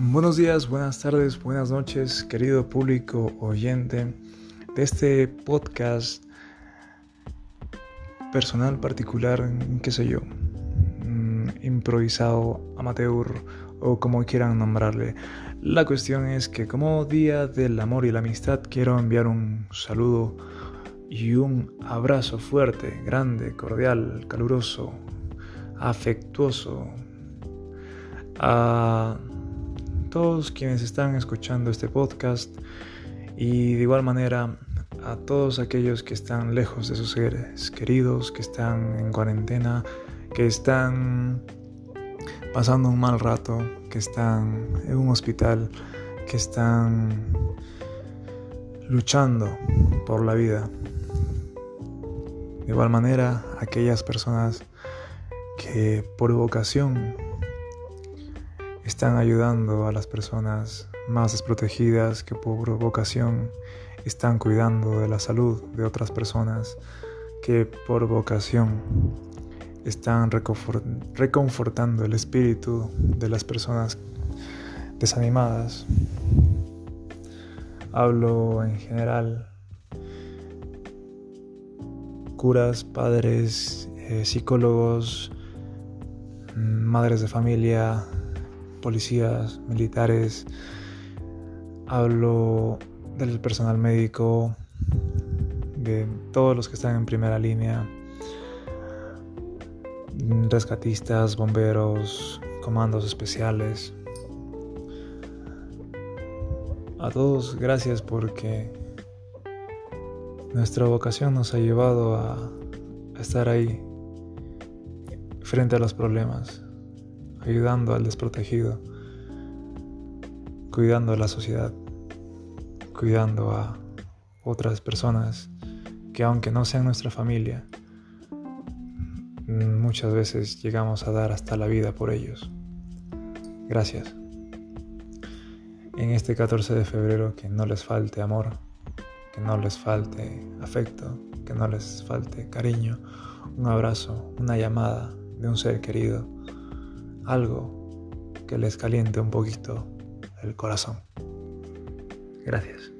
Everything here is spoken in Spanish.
Buenos días, buenas tardes, buenas noches, querido público oyente de este podcast personal particular, qué sé yo, mm, improvisado, amateur o como quieran nombrarle. La cuestión es que como Día del Amor y la Amistad quiero enviar un saludo y un abrazo fuerte, grande, cordial, caluroso, afectuoso a todos quienes están escuchando este podcast y de igual manera a todos aquellos que están lejos de sus seres queridos, que están en cuarentena, que están pasando un mal rato, que están en un hospital, que están luchando por la vida. De igual manera, aquellas personas que por vocación están ayudando a las personas más desprotegidas que por vocación están cuidando de la salud de otras personas que por vocación están reconfortando el espíritu de las personas desanimadas. Hablo en general curas, padres, eh, psicólogos, madres de familia, policías, militares, hablo del personal médico, de todos los que están en primera línea, rescatistas, bomberos, comandos especiales. A todos gracias porque nuestra vocación nos ha llevado a estar ahí frente a los problemas ayudando al desprotegido, cuidando a la sociedad, cuidando a otras personas que aunque no sean nuestra familia, muchas veces llegamos a dar hasta la vida por ellos. Gracias. En este 14 de febrero que no les falte amor, que no les falte afecto, que no les falte cariño, un abrazo, una llamada de un ser querido algo que les caliente un poquito el corazón. Gracias.